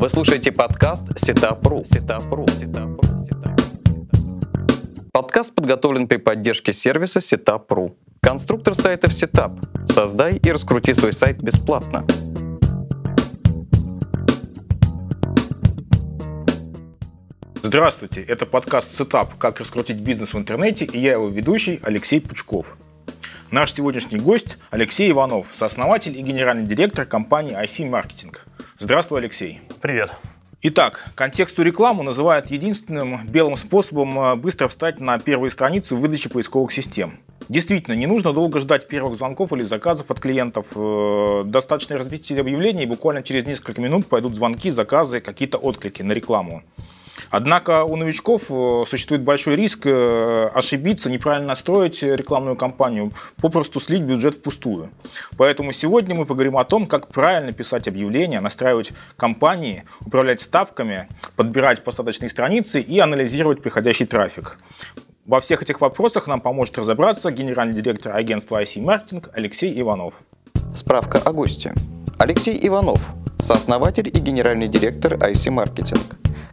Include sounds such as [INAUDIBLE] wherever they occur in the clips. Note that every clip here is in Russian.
Вы слушаете подкаст Сетапру. Сетапру. Сетапру. Подкаст подготовлен при поддержке сервиса Setup.ru. Конструктор сайтов Setup. Создай и раскрути свой сайт бесплатно. Здравствуйте, это подкаст Setup «Как раскрутить бизнес в интернете» и я его ведущий Алексей Пучков. Наш сегодняшний гость Алексей Иванов, сооснователь и генеральный директор компании IC Marketing. Здравствуй, Алексей. Привет. Итак, контекстную рекламу называют единственным белым способом э, быстро встать на первые страницы выдачи поисковых систем. Действительно, не нужно долго ждать первых звонков или заказов от клиентов. Э, достаточно разместить объявление, и буквально через несколько минут пойдут звонки, заказы, какие-то отклики на рекламу. Однако у новичков э, существует большой риск э, ошибиться, неправильно настроить рекламную кампанию, попросту слить бюджет впустую. Поэтому сегодня мы поговорим о том, как правильно писать объявления, настраивать кампании, управлять ставками, подбирать посадочные страницы и анализировать приходящий трафик. Во всех этих вопросах нам поможет разобраться генеральный директор агентства IC Marketing Алексей Иванов. Справка о госте. Алексей Иванов, сооснователь и генеральный директор IC Marketing.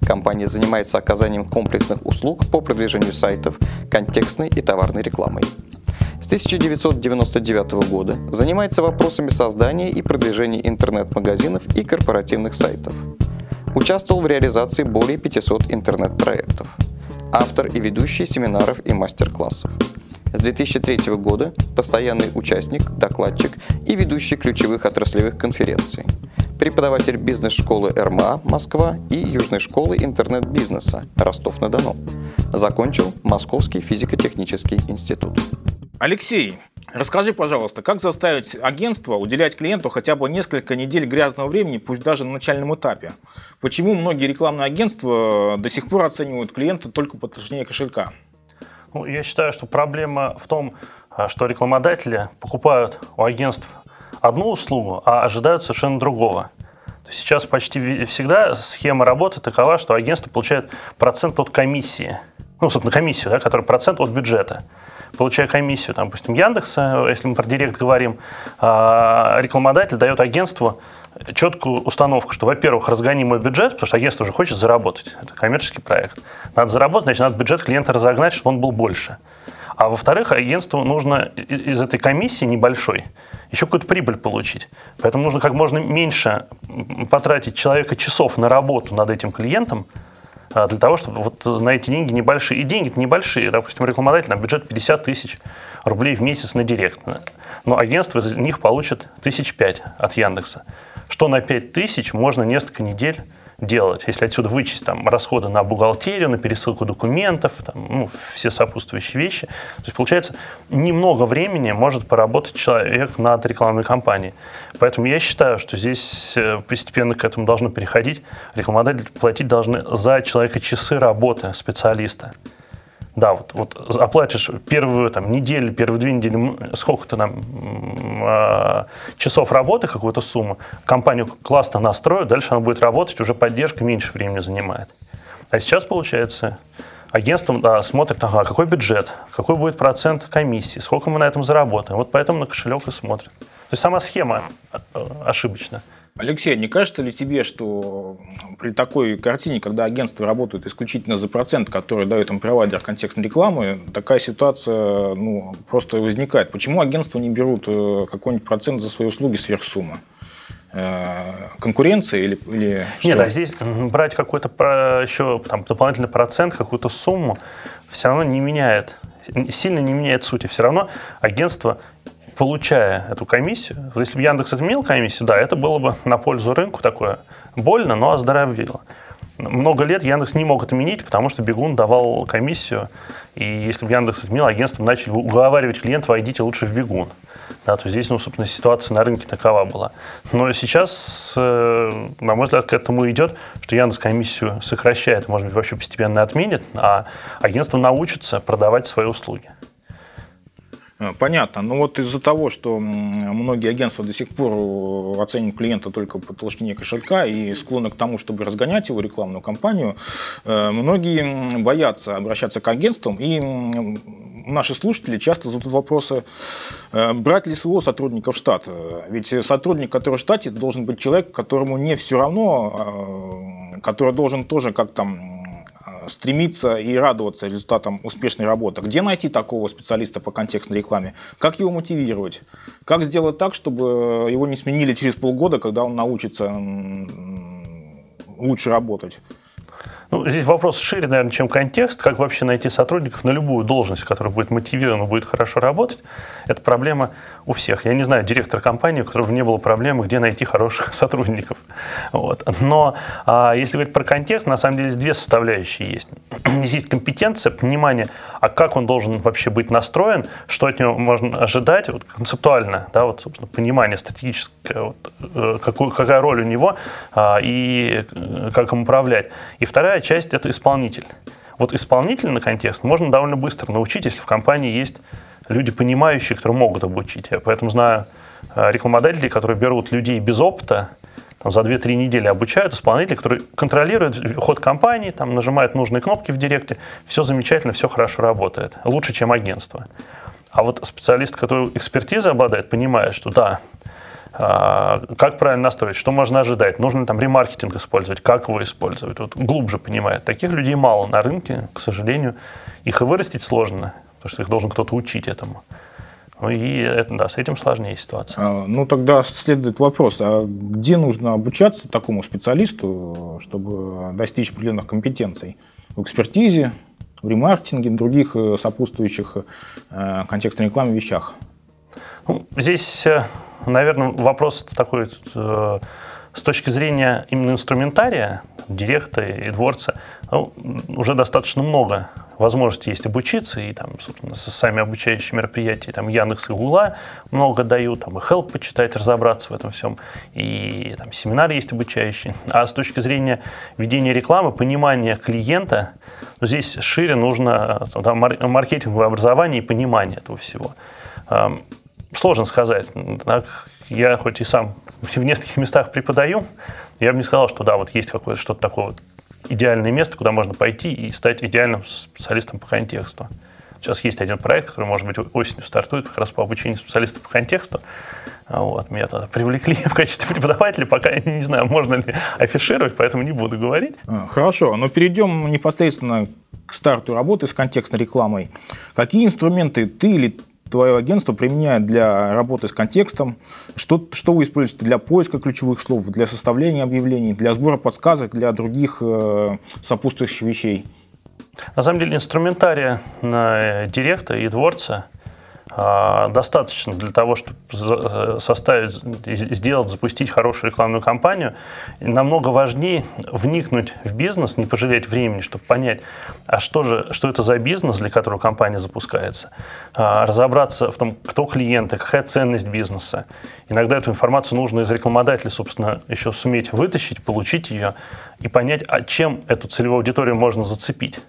Компания занимается оказанием комплексных услуг по продвижению сайтов, контекстной и товарной рекламой. С 1999 года занимается вопросами создания и продвижения интернет-магазинов и корпоративных сайтов. Участвовал в реализации более 500 интернет-проектов. Автор и ведущий семинаров и мастер-классов. С 2003 года постоянный участник, докладчик и ведущий ключевых отраслевых конференций. Преподаватель бизнес-школы РМА Москва и Южной школы интернет-бизнеса Ростов-на-Дону. Закончил Московский физико-технический институт. Алексей, расскажи, пожалуйста, как заставить агентство уделять клиенту хотя бы несколько недель грязного времени, пусть даже на начальном этапе? Почему многие рекламные агентства до сих пор оценивают клиента только по толщине кошелька? Ну, я считаю, что проблема в том, а, что рекламодатели покупают у агентств одну услугу, а ожидают совершенно другого. Сейчас почти всегда схема работы такова, что агентство получает процент от комиссии. Ну, собственно, комиссию, да, который процент от бюджета. Получая комиссию, там, допустим, Яндекса, если мы про директ говорим, а, рекламодатель дает агентству четкую установку, что, во-первых, разгони мой бюджет, потому что агентство уже хочет заработать. Это коммерческий проект. Надо заработать, значит, надо бюджет клиента разогнать, чтобы он был больше. А во-вторых, агентству нужно из этой комиссии небольшой еще какую-то прибыль получить. Поэтому нужно как можно меньше потратить человека часов на работу над этим клиентом, а, для того, чтобы вот на эти деньги небольшие, и деньги небольшие, допустим, рекламодатель на бюджет 50 тысяч рублей в месяц на директ, но агентство из них получит тысяч пять от Яндекса что на 5 тысяч можно несколько недель делать. Если отсюда вычесть там, расходы на бухгалтерию, на пересылку документов, там, ну, все сопутствующие вещи, то есть получается немного времени может поработать человек над рекламной кампанией. Поэтому я считаю, что здесь э, постепенно к этому должно переходить. Рекламодатели платить должны за человека часы работы специалиста. Да, вот, вот оплатишь первую там, неделю, первые две недели, сколько-то там э, часов работы, какую-то сумму, компанию классно настроят, дальше она будет работать, уже поддержка меньше времени занимает. А сейчас, получается, агентство да, смотрит, ага, какой бюджет, какой будет процент комиссии, сколько мы на этом заработаем. Вот поэтому на кошелек и смотрят. То есть сама схема э, ошибочна. Алексей, не кажется ли тебе, что при такой картине, когда агентства работают исключительно за процент, который дает им провайдер контекстной рекламы, такая ситуация ну, просто возникает? Почему агентства не берут э, какой-нибудь процент за свои услуги сверх суммы? Э, конкуренция или, или что? Нет, а здесь брать какой-то еще там, дополнительный процент, какую-то сумму, все равно не меняет, сильно не меняет сути. Все равно агентство получая эту комиссию, если бы Яндекс отменил комиссию, да, это было бы на пользу рынку такое больно, но оздоровило. Много лет Яндекс не мог отменить, потому что Бегун давал комиссию, и если бы Яндекс отменил, агентство начали уговаривать клиентов, войдите лучше в Бегун. Да, то здесь, ну, собственно, ситуация на рынке такова была. Но сейчас, э, на мой взгляд, к этому идет, что Яндекс комиссию сокращает, может быть, вообще постепенно отменит, а агентство научится продавать свои услуги. Э, понятно. Но вот из-за того, что многие агентства до сих пор оценивают клиента только по толщине кошелька и склонны к тому, чтобы разгонять его рекламную кампанию, э, многие боятся обращаться к агентствам и наши слушатели часто задают вопросы, э, брать ли своего сотрудника в штат. Ведь сотрудник, который в штате, должен быть человек, которому не все равно, э, который должен тоже как там стремиться и радоваться результатам успешной работы. Где найти такого специалиста по контекстной рекламе? Как его мотивировать? Как сделать так, чтобы его не сменили через полгода, когда он научится лучше работать? Ну, здесь вопрос шире, наверное, чем контекст. Как вообще найти сотрудников на любую должность, которая будет мотивирована, будет хорошо работать. Это проблема у всех. Я не знаю директора компании, у которого не было проблемы, где найти хороших [LAUGHS] сотрудников. Вот. Но а, если говорить про контекст, на самом деле две составляющие есть. [CLEARS THROAT] Здесь есть компетенция, понимание, а как он должен вообще быть настроен, что от него можно ожидать, вот, концептуально, да, вот, собственно, понимание стратегическое, вот, э, какую, какая роль у него а, и э, как им управлять. И вторая часть – это исполнитель. Вот исполнительный контекст можно довольно быстро научить, если в компании есть люди, понимающие, которые могут обучить. Я поэтому знаю э, рекламодателей, которые берут людей без опыта, там, за 2-3 недели обучают исполнителей, которые контролируют ход компании, там, нажимают нужные кнопки в директе, все замечательно, все хорошо работает. Лучше, чем агентство. А вот специалист, который экспертизой обладает, понимает, что да, а, как правильно настроить, что можно ожидать, нужно там ремаркетинг использовать, как его использовать. Вот глубже понимает. Таких людей мало на рынке, к сожалению. Их и вырастить сложно, потому что их должен кто-то учить этому. Ну и это, да, с этим сложнее ситуация. А, ну тогда следует вопрос, а где нужно обучаться такому специалисту, чтобы достичь определенных компетенций? В экспертизе, в ремаркетинге, в других э, сопутствующих э, контекстной рекламе вещах? Ну, здесь э, наверное, вопрос такой э, с точки зрения именно инструментария, директа и дворца, ну, уже достаточно много возможностей есть обучиться, и там, собственно, сами обучающие мероприятия, там, Яндекс и Гугла много дают, там, и Help почитать, разобраться в этом всем, и там семинары есть обучающие. А с точки зрения ведения рекламы, понимания клиента, ну, здесь шире нужно там, маркетинговое образование и понимание этого всего сложно сказать. Я хоть и сам в нескольких местах преподаю, я бы не сказал, что да, вот есть какое-то что-то такое вот идеальное место, куда можно пойти и стать идеальным специалистом по контексту. Сейчас есть один проект, который, может быть, осенью стартует как раз по обучению специалистов по контексту. Вот, меня тогда привлекли [LAUGHS] в качестве преподавателя, пока я не знаю, можно ли афишировать, поэтому не буду говорить. А, хорошо, но перейдем непосредственно к старту работы с контекстной рекламой. Какие инструменты ты или твое агентство применяет для работы с контекстом, что, что вы используете для поиска ключевых слов, для составления объявлений, для сбора подсказок, для других э, сопутствующих вещей? На самом деле инструментария на директа и дворца – достаточно для того, чтобы э, составить, сделать, запустить хорошую рекламную кампанию. намного важнее вникнуть в бизнес, не пожалеть времени, чтобы понять, а что же, что это за бизнес, для которого компания запускается. А, разобраться в том, кто клиенты, какая ценность бизнеса. Иногда эту информацию нужно из рекламодателя, собственно, еще суметь вытащить, получить ее и понять, а чем эту целевую аудиторию можно зацепить.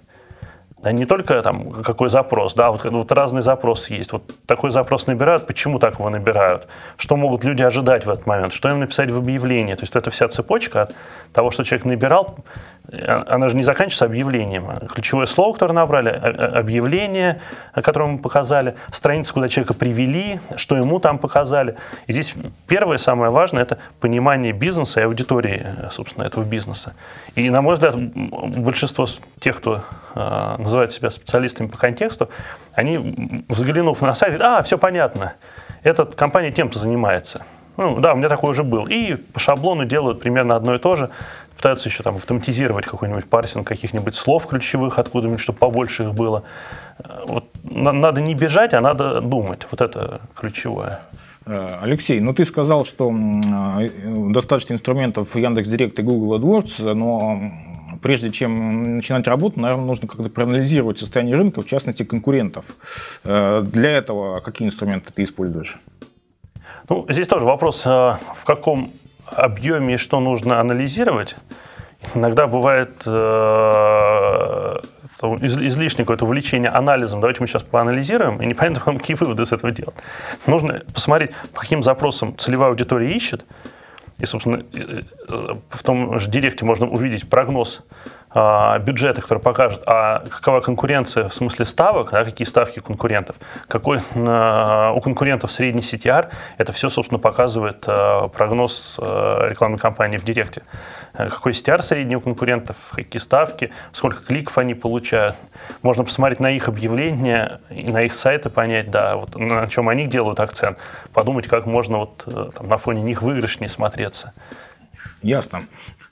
Да, не только там какой запрос, да, вот, вот разные запросы есть. Вот такой запрос набирают, почему так его набирают, что могут люди ожидать в этот момент, что им написать в объявлении. То есть это вся цепочка от того, что человек набирал, она же не заканчивается объявлением. Ключевое слово, которое набрали, объявление, которое мы показали, страница, куда человека привели, что ему там показали. И здесь первое, самое важное, это понимание бизнеса и аудитории, собственно, этого бизнеса. И, на мой взгляд, большинство тех, кто э, называет себя специалистами по контексту, они, взглянув на сайт, говорят, а, все понятно, эта компания тем-то занимается. Ну, да, у меня такой уже был. И по шаблону делают примерно одно и то же пытаются еще там автоматизировать какой-нибудь парсинг каких-нибудь слов ключевых откуда-нибудь, чтобы побольше их было. Вот надо не бежать, а надо думать. Вот это ключевое. Э, Алексей, ну ты сказал, что э, достаточно инструментов Яндекс.Директ и Google AdWords, но прежде чем начинать работу, наверное, нужно как-то проанализировать состояние рынка, в частности, конкурентов. Э, для этого какие инструменты ты используешь? Ну, здесь тоже вопрос, в каком объеме что нужно анализировать, иногда бывает э, излишнее какое-то увлечение анализом. Давайте мы сейчас поанализируем, и непонятно, [LAUGHS] какие выводы с этого делать. Нужно посмотреть, по каким запросам целевая аудитория ищет, и, собственно, в том же директе можно увидеть прогноз а, бюджета, который покажет, а какова конкуренция в смысле ставок, да, какие ставки конкурентов, какой а, у конкурентов средний CTR, это все, собственно, показывает а, прогноз рекламной кампании в Директе. Какой CTR средний у конкурентов, какие ставки, сколько кликов они получают. Можно посмотреть на их объявления и на их сайты, понять, да, вот на чем они делают акцент, подумать, как можно вот э, там, на фоне них выигрышнее смотреться. Ясно.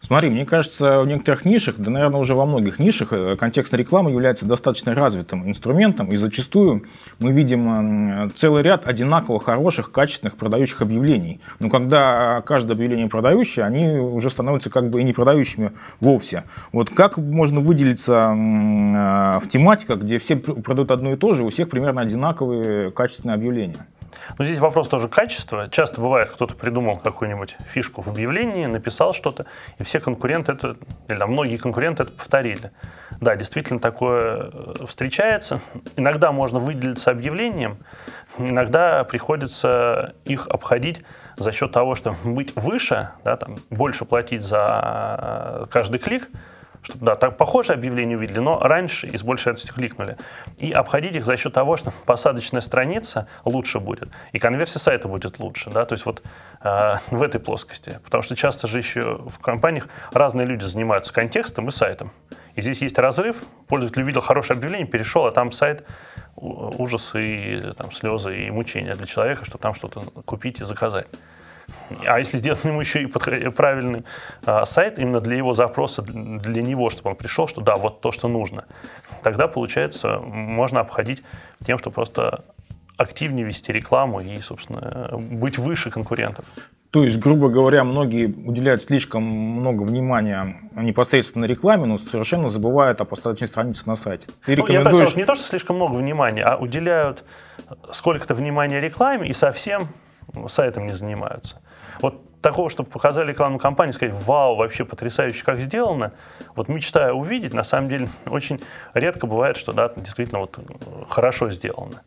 Смотри, мне кажется, в некоторых нишах, да, наверное, уже во многих нишах, э, контекстная реклама является достаточно развитым инструментом, и зачастую мы видим целый ряд одинаково хороших, качественных продающих объявлений. Но когда каждое объявление продающее, они уже становятся как бы и не продающими вовсе. Вот как можно выделиться э, в тематиках, где все продают одно и то же, у всех примерно одинаковые качественные объявления? Но здесь вопрос тоже качества. Часто бывает, кто-то придумал какую-нибудь фишку в объявлении, написал что-то, и все конкуренты это, или да, многие конкуренты это повторили. Да, действительно такое э, встречается. Иногда можно выделиться объявлением, иногда приходится их обходить за счет того, что быть выше, да, там, больше платить за э, каждый клик – чтобы, да, так похожее объявление увидели, но раньше и с большей вероятностью кликнули. И обходить их за счет того, что посадочная страница лучше будет, и конверсия сайта будет лучше, да, то есть вот э, в этой плоскости. Потому что часто же еще в компаниях разные люди занимаются контекстом и сайтом. И здесь есть разрыв, пользователь увидел хорошее объявление, перешел, а там сайт ужасы и там, слезы и мучения для человека, чтобы там что-то купить и заказать. А если сделать ему еще и правильный а, сайт именно для его запроса, для него, чтобы он пришел, что да, вот то, что нужно, тогда, получается, можно обходить тем, что просто активнее вести рекламу и, собственно, быть выше конкурентов. То есть, грубо говоря, многие уделяют слишком много внимания непосредственно рекламе, но совершенно забывают о посадочной странице на сайте. Ты ну, рекомендуешь... Я так скажу, не то, что слишком много внимания, а уделяют сколько-то внимания рекламе и совсем сайтом не занимаются. Вот такого, чтобы показали рекламную кампанию, сказать, вау, вообще потрясающе, как сделано, вот мечтая увидеть, на самом деле [LAUGHS] очень редко бывает, что да, действительно вот хорошо сделано.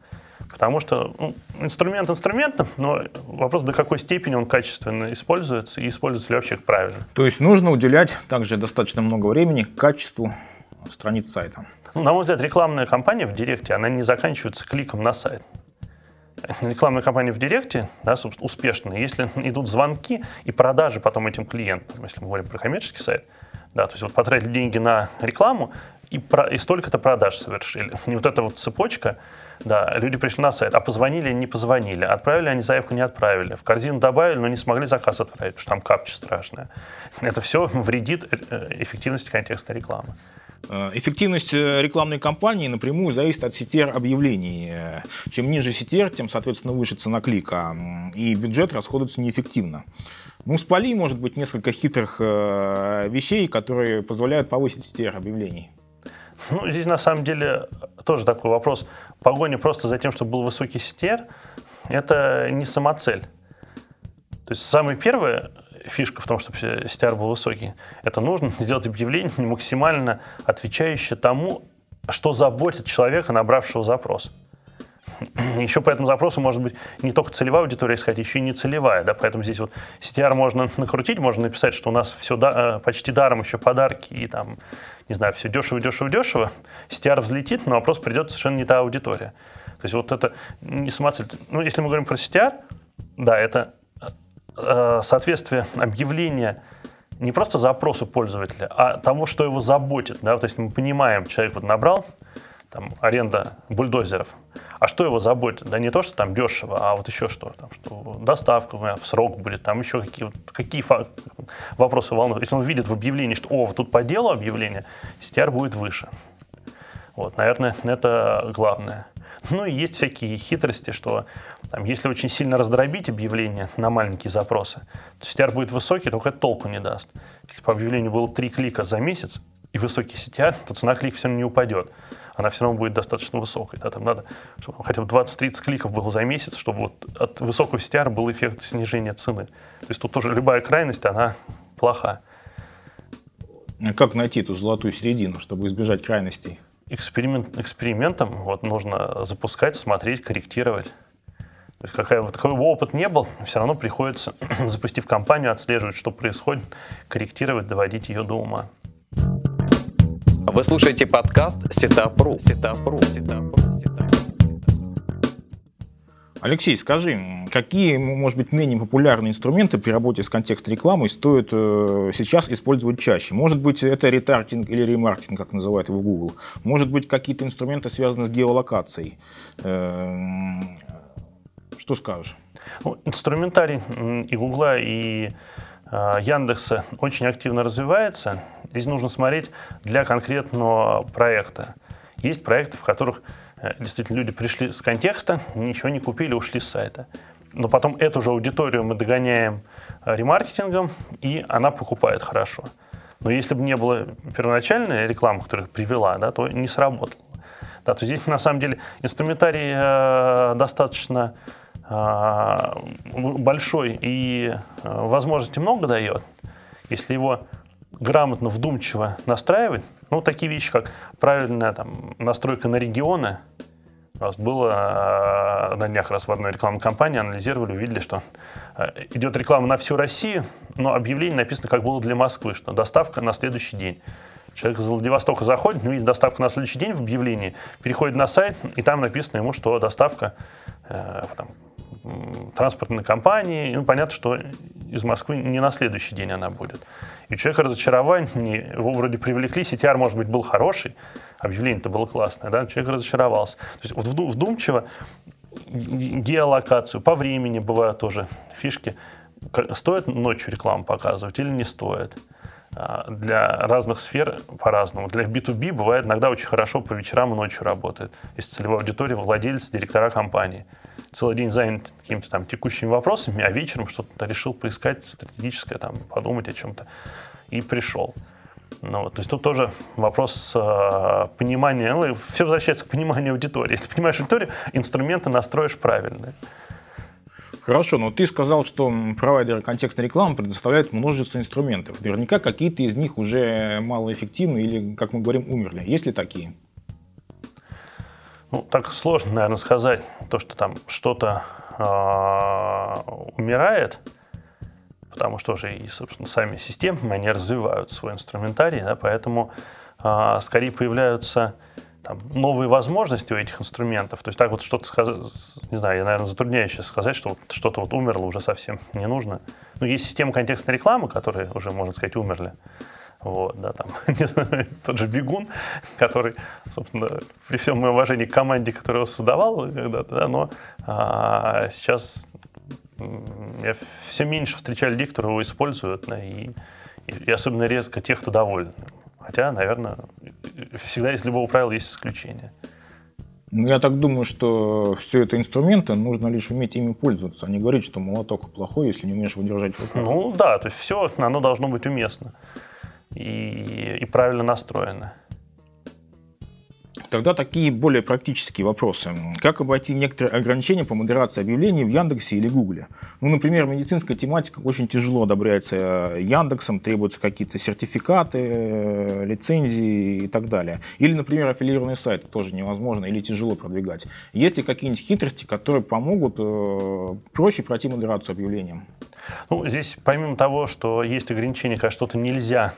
Потому что ну, инструмент инструментом, но вопрос, до какой степени он качественно используется и используется ли вообще правильно. То есть нужно уделять также достаточно много времени качеству страниц сайта. Ну, на мой взгляд, рекламная кампания в Директе, она не заканчивается кликом на сайт рекламная кампания в Директе да, успешная, если идут звонки и продажи потом этим клиентам, если мы говорим про коммерческий сайт, да, то есть вот потратили деньги на рекламу и, про, и столько-то продаж совершили. И вот эта вот цепочка, да, люди пришли на сайт, а позвонили, не позвонили, отправили они заявку, не отправили, в корзину добавили, но не смогли заказ отправить, потому что там капча страшная. Это все вредит э, эффективности контекста рекламы. Э, эффективность э, рекламной кампании напрямую зависит от CTR объявлений. Э, чем ниже CTR, тем, соответственно, выше цена клика. И бюджет расходуется неэффективно. Ну, с поли может быть несколько хитрых вещей, которые позволяют повысить CTR объявлений. Ну, здесь на самом деле тоже такой вопрос. Погоня просто за тем, чтобы был высокий CTR, это не самоцель. То есть самое первое, фишка в том, чтобы CTR был высокий. Это нужно [LAUGHS] сделать объявление максимально отвечающее тому, что заботит человека, набравшего запрос. [CLEARS THROAT] Еще по этому запросу может быть не только целевая аудитория искать, еще и не целевая. Да? Поэтому здесь вот CTR можно [LAUGHS] накрутить, можно написать, что у нас все да, э, почти даром, еще подарки и там, не знаю, все дешево, дешево, дешево. CTR взлетит, но вопрос придет совершенно не та аудитория. То есть вот это не самоцель. Ну, если мы говорим про CTR, да, это Э, соответствие объявления не просто запросу пользователя, а того, что его заботит. Да? То есть мы понимаем, человек вот набрал там, аренда бульдозеров, а что его заботит? Да не то, что там дешево, а вот еще что, там, что доставка в срок будет, там еще какие, какие вопросы волнуют. Если он видит в объявлении, что о, тут по делу объявление, STR будет выше. Вот, наверное, это главное. Ну и есть всякие хитрости, что там, если очень сильно раздробить объявление на маленькие запросы, то CTR будет высокий, только это толку не даст. Если по объявлению было три клика за месяц и высокий CTR, то цена клика все равно не упадет. Она все равно будет достаточно высокой. Да? Там надо, чтобы хотя бы 20-30 кликов было за месяц, чтобы вот от высокого CTR был эффект снижения цены. То есть тут тоже любая крайность, она плоха. Как найти эту золотую середину, чтобы избежать крайностей? Эксперимент, экспериментом вот, нужно запускать, смотреть, корректировать. То есть какая, какой бы опыт не был, все равно приходится, [CLEARS THROAT] запустив компанию, отслеживать, что происходит, корректировать, доводить ее до ума. Вы слушаете подкаст Setup.ru. Setup.ru. Setup.ru. Алексей, скажи, какие, может быть, менее популярные инструменты при работе с контекст-рекламой стоит э, сейчас использовать чаще? Может быть, это ретартинг или ремаркетинг, как называют его Google? Может быть, какие-то инструменты связаны с геолокацией? Э, что скажешь? Ну, инструментарий и Гугла, и э, Яндекса очень активно развивается. Здесь нужно смотреть для конкретного проекта. Есть проекты, в которых действительно, люди пришли с контекста, ничего не купили, ушли с сайта. Но потом эту же аудиторию мы догоняем э, ремаркетингом, и она покупает хорошо. Но если бы не было первоначальной рекламы, которая привела, да, то не сработало. Да, то здесь на самом деле инструментарий э, достаточно э, большой и э, возможностей много дает. Если его грамотно, вдумчиво настраивать, ну, такие вещи, как правильная там, настройка на регионы, у нас было э, на днях раз в одной рекламной кампании, анализировали, увидели, что э, идет реклама на всю Россию, но объявление написано, как было для Москвы, что доставка на следующий день. Человек из Владивостока заходит, видит доставку на следующий день в объявлении, переходит на сайт, и там написано ему, что доставка э, там, транспортной компании. Ну, понятно, что из Москвы не на следующий день она будет. И у человека разочарование, его вроде привлекли, CTR, может быть, был хороший, объявление-то было классное, да, человек разочаровался. То есть вдумчиво геолокацию, по времени бывают тоже фишки. Стоит ночью рекламу показывать или не стоит? А, для разных сфер по-разному. Для B2B бывает иногда очень хорошо по вечерам и ночью работает. Если целевая аудитория, владелец, директора компании – целый день занят какими-то там текущими вопросами, а вечером что-то решил поискать стратегическое, там, подумать о чем-то, и пришел. Ну, то есть тут тоже вопрос э, понимания, ну, все возвращается к пониманию аудитории. Если понимаешь аудиторию, инструменты настроишь правильно. Хорошо, но ты сказал, что провайдеры контекстной рекламы предоставляют множество инструментов. Наверняка какие-то из них уже малоэффективны или, как мы говорим, умерли. Есть ли такие? Ну, так сложно, наверное, сказать, то, что там что-то э, умирает, потому что же и, собственно, сами системы, они развивают свой инструментарий, да, поэтому э, скорее появляются там, новые возможности у этих инструментов. То есть так вот что-то сказать, не знаю, я, наверное, затрудняюсь сейчас сказать, что вот что-то вот умерло уже совсем не нужно. Но есть системы контекстной рекламы, которые уже, можно сказать, умерли. Вот, да, там, [LAUGHS] не знаю, тот же Бегун, который, собственно, при всем моем уважении к команде, которую создавал когда-то, да, но а, сейчас я все меньше встречаю людей, которые его используют, да, и, и особенно редко тех, кто доволен. Хотя, наверное, всегда из любого правила есть исключение. Ну, я так думаю, что все это инструменты, нужно лишь уметь ими пользоваться, а не говорить, что молоток плохой, если не умеешь выдержать в руках. Ну да, то есть все, оно должно быть уместно и, и правильно настроены. Тогда такие более практические вопросы. Как обойти некоторые ограничения по модерации объявлений в Яндексе или Гугле? Ну, например, медицинская тематика очень тяжело одобряется Яндексом, требуются какие-то сертификаты, э, лицензии и так далее. Или, например, аффилированные сайты тоже невозможно или тяжело продвигать. Есть ли какие-нибудь хитрости, которые помогут э, проще пройти модерацию объявлениям? Ну, здесь помимо того, что есть ограничения, когда что-то нельзя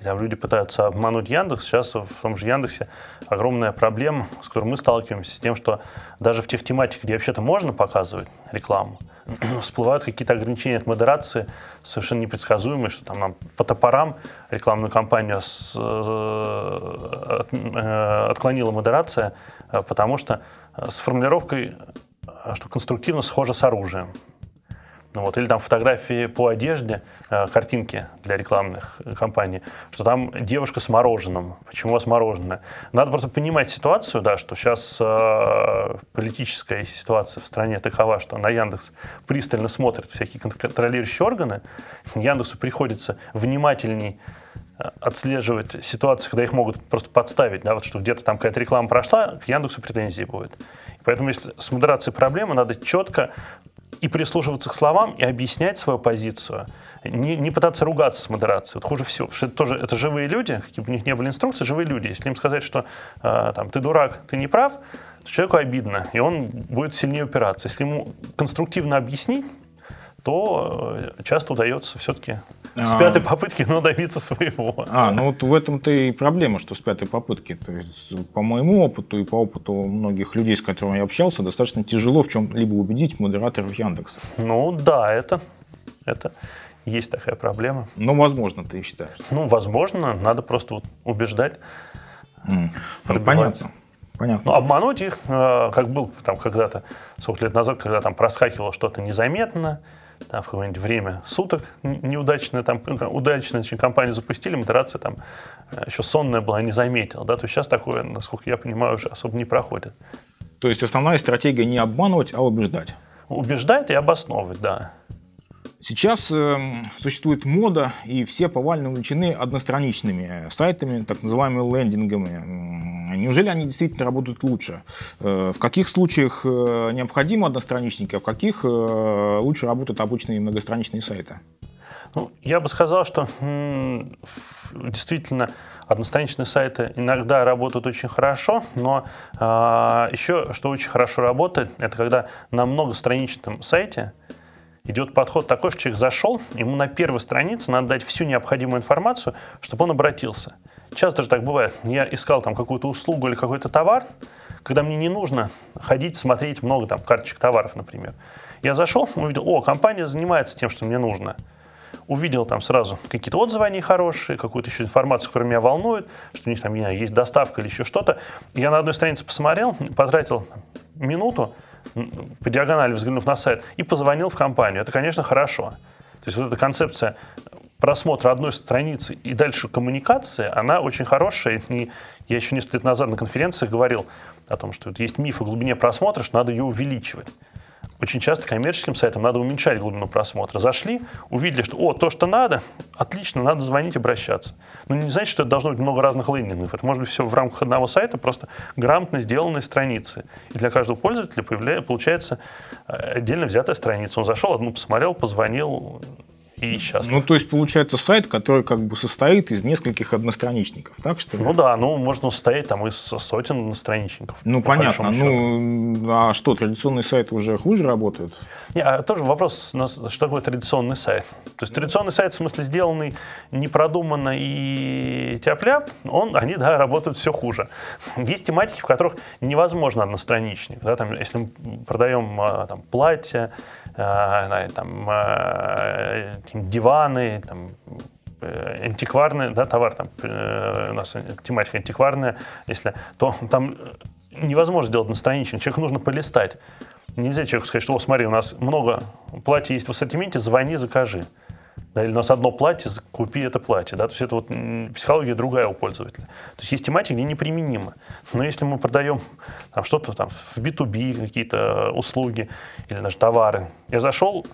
и там люди пытаются обмануть Яндекс. Сейчас в том же Яндексе огромная проблема, с которой мы сталкиваемся, с тем, что даже в тех тематиках, где вообще-то можно показывать рекламу, [CLEARS THROAT] всплывают какие-то ограничения от модерации, совершенно непредсказуемые, что там нам по топорам рекламную кампанию с, э, от, э, отклонила модерация, э, потому что с формулировкой, что конструктивно схоже с оружием. Ну, вот, или там фотографии по одежде, э, картинки для рекламных кампаний, что там девушка с мороженым. Почему у вас мороженое? Надо просто понимать ситуацию, да, что сейчас э, политическая ситуация в стране такова, что на Яндекс пристально смотрят всякие контролирующие органы. Яндексу приходится внимательней э, отслеживать ситуацию, когда их могут просто подставить, да, вот что где-то там какая-то реклама прошла, к Яндексу претензии будет. Поэтому если с модерацией проблемы, надо четко и прислушиваться к словам, и объяснять свою позицию, не, не пытаться ругаться с модерацией. Вот хуже всего, потому что это тоже это живые люди, какие бы у них не были инструкции, живые люди. Если им сказать, что э, там, ты дурак, ты не прав, то человеку обидно, и он будет сильнее упираться. Если ему конструктивно объяснить, то э, часто удается все-таки а... с пятой попытки, но добиться своего. А, ну вот в этом-то и проблема, что с пятой попытки. То есть, по моему опыту и по опыту многих людей, с которыми я общался, достаточно тяжело в чем-либо убедить модераторов Яндекса. Ну да, это, это есть такая проблема. Ну, возможно, ты считаешь? Ну, возможно, надо просто вот убеждать. Mm. Ну, понятно. Понятно. Ну, обмануть их, э, как был там когда-то, сколько лет назад, когда там проскакивало что-то незаметно, там, в какое-нибудь время суток неудачно, там, [LAUGHS] удачно очень компанию запустили, модерация там э, еще сонная была, не заметила. Да? То есть сейчас такое, насколько я понимаю, уже особо не проходит. То есть основная стратегия не обманывать, а убеждать? Убеждать и обосновывать, да. Сейчас э, существует мода, и все повально увлечены одностраничными сайтами, так называемыми лендингами. Неужели они действительно работают лучше? Э, в каких случаях э, необходимы одностраничники, а в каких э, лучше работают обычные многостраничные сайты? Ну, я бы сказал, что действительно одностраничные сайты иногда работают очень хорошо, но э, еще что очень хорошо работает, это когда на многостраничном сайте идет подход такой, что человек зашел, ему на первой странице надо дать всю необходимую информацию, чтобы он обратился. Часто же так бывает. Я искал там какую-то услугу или какой-то товар, когда мне не нужно ходить, смотреть много там карточек товаров, например. Я зашел, увидел, о, компания занимается тем, что мне нужно. Увидел там сразу какие-то отзывы они хорошие, какую-то еще информацию, которая меня волнует, что у них там, не знаю, есть доставка или еще что-то. Я на одной странице посмотрел, потратил минуту, по диагонали взглянув на сайт, и позвонил в компанию. Это, конечно, хорошо. То есть вот эта концепция просмотра одной страницы и дальше коммуникации, она очень хорошая. И я еще несколько лет назад на конференции говорил о том, что есть миф о глубине просмотра, что надо ее увеличивать очень часто коммерческим сайтам надо уменьшать глубину просмотра. Зашли, увидели, что о, то, что надо, отлично, надо звонить, обращаться. Но не значит, что это должно быть много разных лендингов. Это может быть все в рамках одного сайта, просто грамотно сделанные страницы. И для каждого пользователя появляется, получается э, отдельно взятая страница. Он зашел, одну посмотрел, позвонил, и счастлив. Ну, то есть, получается, сайт, который как бы состоит из нескольких одностраничников, так что ли? Ну да, ну, можно состоять там из сотен одностраничников. Ну, понятно. Ну, а что, традиционные сайты уже хуже работают? Не, а тоже вопрос, что такое традиционный сайт? То есть, традиционный сайт, в смысле, сделанный непродуманно и тяп он, они, да, работают все хуже. Есть тематики, в которых невозможно одностраничник. Да, там, если мы продаем а, там, платья, а, там, а, диваны, там, э, антикварный да, товар, там, э, у нас тематика антикварная, если, то там невозможно сделать на страничке, человеку нужно полистать. Нельзя человеку сказать, что, о, смотри, у нас много платьев есть в ассортименте, звони, закажи. Да, или у нас одно платье, купи это платье. Да? То есть это вот психология другая у пользователя. То есть есть тематики, где неприменимо. Но если мы продаем там, что-то там, в B2B, какие-то услуги или даже товары, я зашел,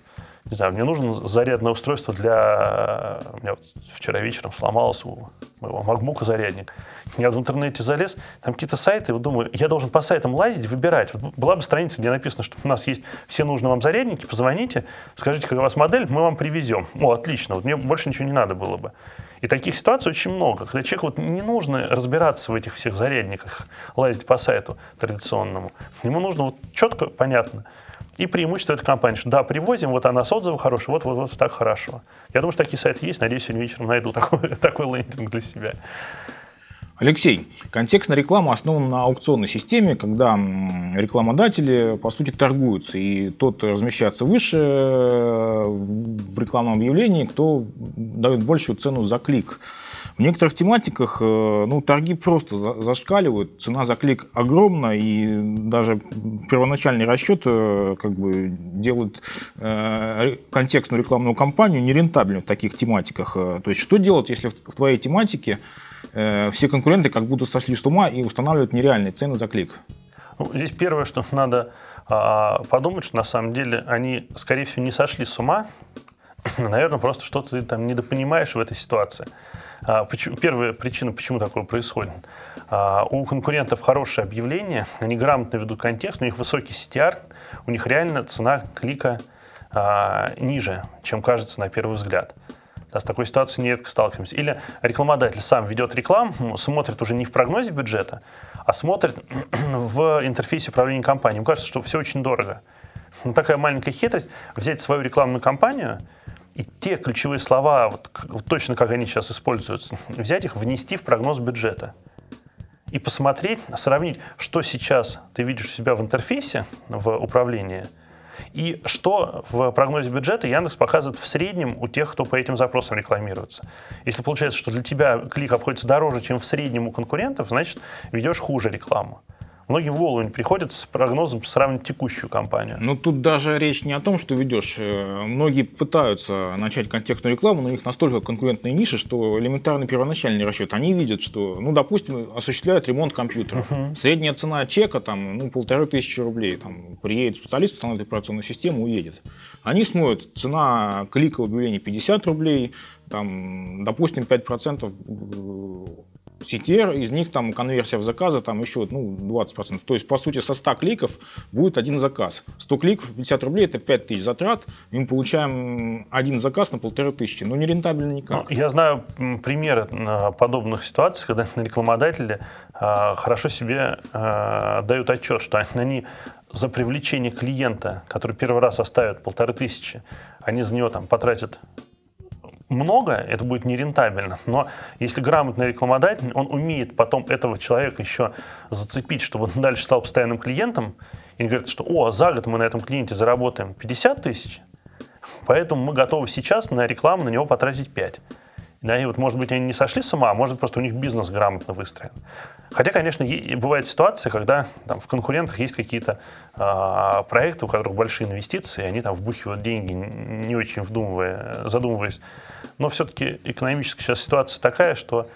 не знаю, мне нужно зарядное устройство для... У меня вот вчера вечером сломался у моего MacBook зарядник. Я в интернете залез, там какие-то сайты, вот думаю, я должен по сайтам лазить, выбирать. Вот была бы страница, где написано, что у нас есть все нужные вам зарядники, позвоните, скажите, какая у вас модель, мы вам привезем. О, отлично, вот мне больше ничего не надо было бы. И таких ситуаций очень много, когда человеку вот не нужно разбираться в этих всех зарядниках, лазить по сайту традиционному. Ему нужно вот четко, понятно, и преимущество этой компании, что да, привозим, вот она с отзывом хороший, вот, вот, вот так хорошо. Я думаю, что такие сайты есть, надеюсь, сегодня вечером найду такой, [LAUGHS] такой лендинг для себя. Алексей, контекстная реклама основана на аукционной системе, когда рекламодатели, по сути, торгуются, и тот размещается выше э, в рекламном объявлении, кто дает большую цену за клик. В некоторых тематиках э, ну, торги просто зашкаливают, цена за клик огромна, и даже первоначальный расчет э, как бы делает контекстную рекламную кампанию нерентабельной в таких тематиках. То есть что делать, если в твоей тематике Э, все конкуренты как будто сошли с ума и устанавливают нереальные цены за клик. Ну, здесь первое, что [LAUGHS] надо а, подумать, что на самом деле они, скорее всего, не сошли с ума. [LAUGHS] Наверное, просто что-то ты там недопонимаешь в этой ситуации. А, первая причина, почему такое происходит. А, у конкурентов хорошее объявление, они грамотно ведут контекст, у них высокий CTR, у них реально цена клика а, ниже, чем кажется на первый взгляд. Да, с такой ситуацией нередко сталкиваемся. Или рекламодатель сам ведет рекламу, смотрит уже не в прогнозе бюджета, а смотрит [CLEARS THROAT] в интерфейсе управления компанией. Ему кажется, что все очень дорого. Ну, такая маленькая хитрость – взять свою рекламную кампанию и те ключевые слова, вот, точно как они сейчас используются, [LAUGHS] взять их, внести в прогноз бюджета и посмотреть, сравнить, что сейчас ты видишь у себя в интерфейсе, в управлении, и что в прогнозе бюджета Яндекс показывает в среднем у тех, кто по этим запросам рекламируется. Если получается, что для тебя клик обходится дороже, чем в среднем у конкурентов, значит, ведешь хуже рекламу. Многим в голову не приходит с прогнозом сравнить текущую компанию. Ну, тут даже речь не о том, что ведешь. Э, многие пытаются начать контекстную рекламу, но у них настолько конкурентные ниши, что элементарный первоначальный расчет. Они видят, что, ну, допустим, осуществляют ремонт компьютера. Uh-huh. Средняя цена чека, там, ну, полторы тысячи рублей. Там, приедет специалист, установит операционную систему, уедет. Они смотрят, цена клика в объявлении 50 рублей, там, допустим, 5% CTR, из них там конверсия в заказы там еще ну, 20%. То есть, по сути, со 100 кликов будет один заказ. 100 кликов, 50 рублей, это 5000 затрат, и мы получаем один заказ на полторы тысячи. Ну, не рентабельно никак. Ну, я знаю примеры подобных ситуаций, когда [LAUGHS] рекламодатели э, хорошо себе э, дают отчет, что [LAUGHS] они за привлечение клиента, который первый раз оставит полторы тысячи, они за него там потратят много, это будет нерентабельно. Но если грамотный рекламодатель, он умеет потом этого человека еще зацепить, чтобы он дальше стал постоянным клиентом, и говорит, что о, за год мы на этом клиенте заработаем 50 тысяч, поэтому мы готовы сейчас на рекламу на него потратить 5. Да, и вот, может быть, они не сошли с ума, а может, просто у них бизнес грамотно выстроен. Хотя, конечно, бывает ситуация, когда там, в конкурентах есть какие-то э, проекты, у которых большие инвестиции, и они там вбухивают деньги, не очень вдумывая, задумываясь. Но все-таки экономическая сейчас ситуация такая, что